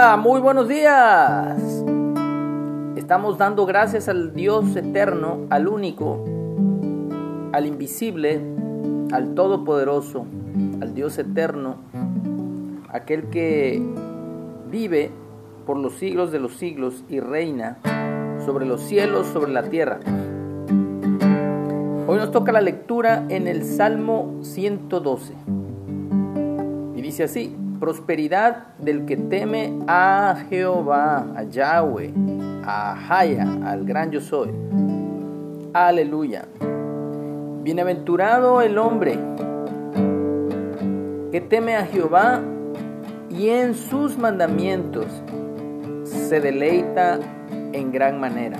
Muy buenos días. Estamos dando gracias al Dios eterno, al único, al invisible, al todopoderoso, al Dios eterno, aquel que vive por los siglos de los siglos y reina sobre los cielos, sobre la tierra. Hoy nos toca la lectura en el Salmo 112. Y dice así, prosperidad del que teme a Jehová, a Yahweh, a Jaya, al gran yo soy. Aleluya. Bienaventurado el hombre que teme a Jehová y en sus mandamientos se deleita en gran manera.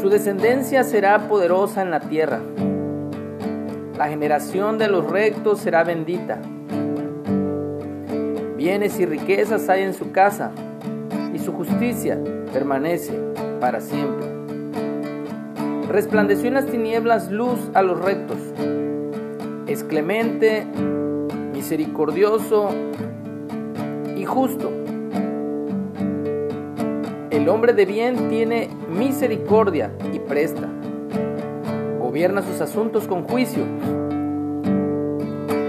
Su descendencia será poderosa en la tierra. La generación de los rectos será bendita. Bienes y riquezas hay en su casa, y su justicia permanece para siempre. Resplandeció en las tinieblas luz a los rectos. Es clemente, misericordioso y justo. El hombre de bien tiene misericordia y presta. Gobierna sus asuntos con juicio,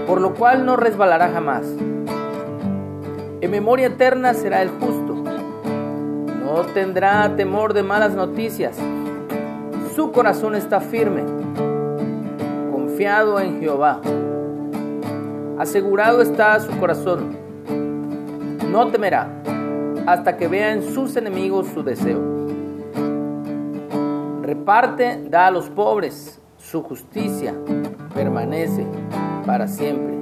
por lo cual no resbalará jamás. En memoria eterna será el justo. No tendrá temor de malas noticias. Su corazón está firme, confiado en Jehová. Asegurado está su corazón. No temerá hasta que vea en sus enemigos su deseo. Reparte, da a los pobres. Su justicia permanece para siempre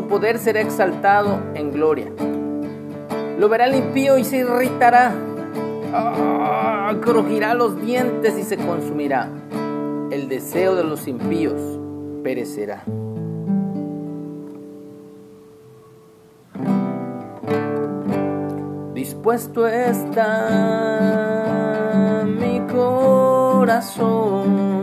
su poder será exaltado en gloria. Lo verá el impío y se irritará. Ah, crujirá los dientes y se consumirá. El deseo de los impíos perecerá. Dispuesto está mi corazón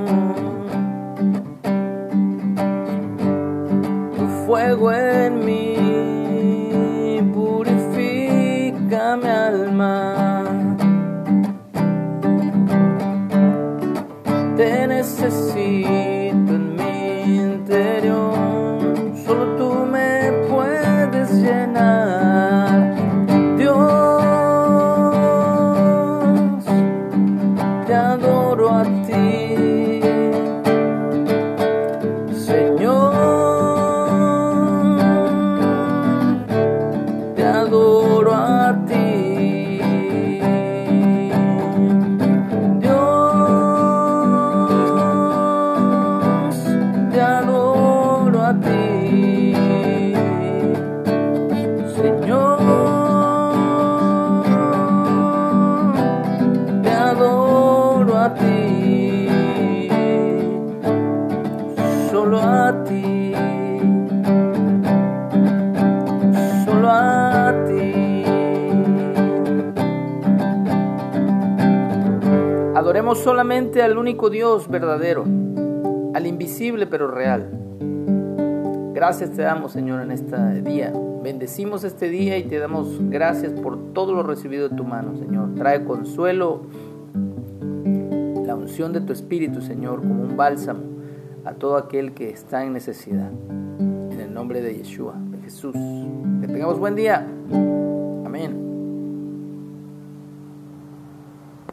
mi Adoremos solamente al único Dios verdadero, al invisible pero real. Gracias te damos, Señor, en este día. Bendecimos este día y te damos gracias por todo lo recibido de tu mano, Señor. Trae consuelo, la unción de tu Espíritu, Señor, como un bálsamo a todo aquel que está en necesidad. En el nombre de Yeshua, de Jesús. Que tengamos buen día.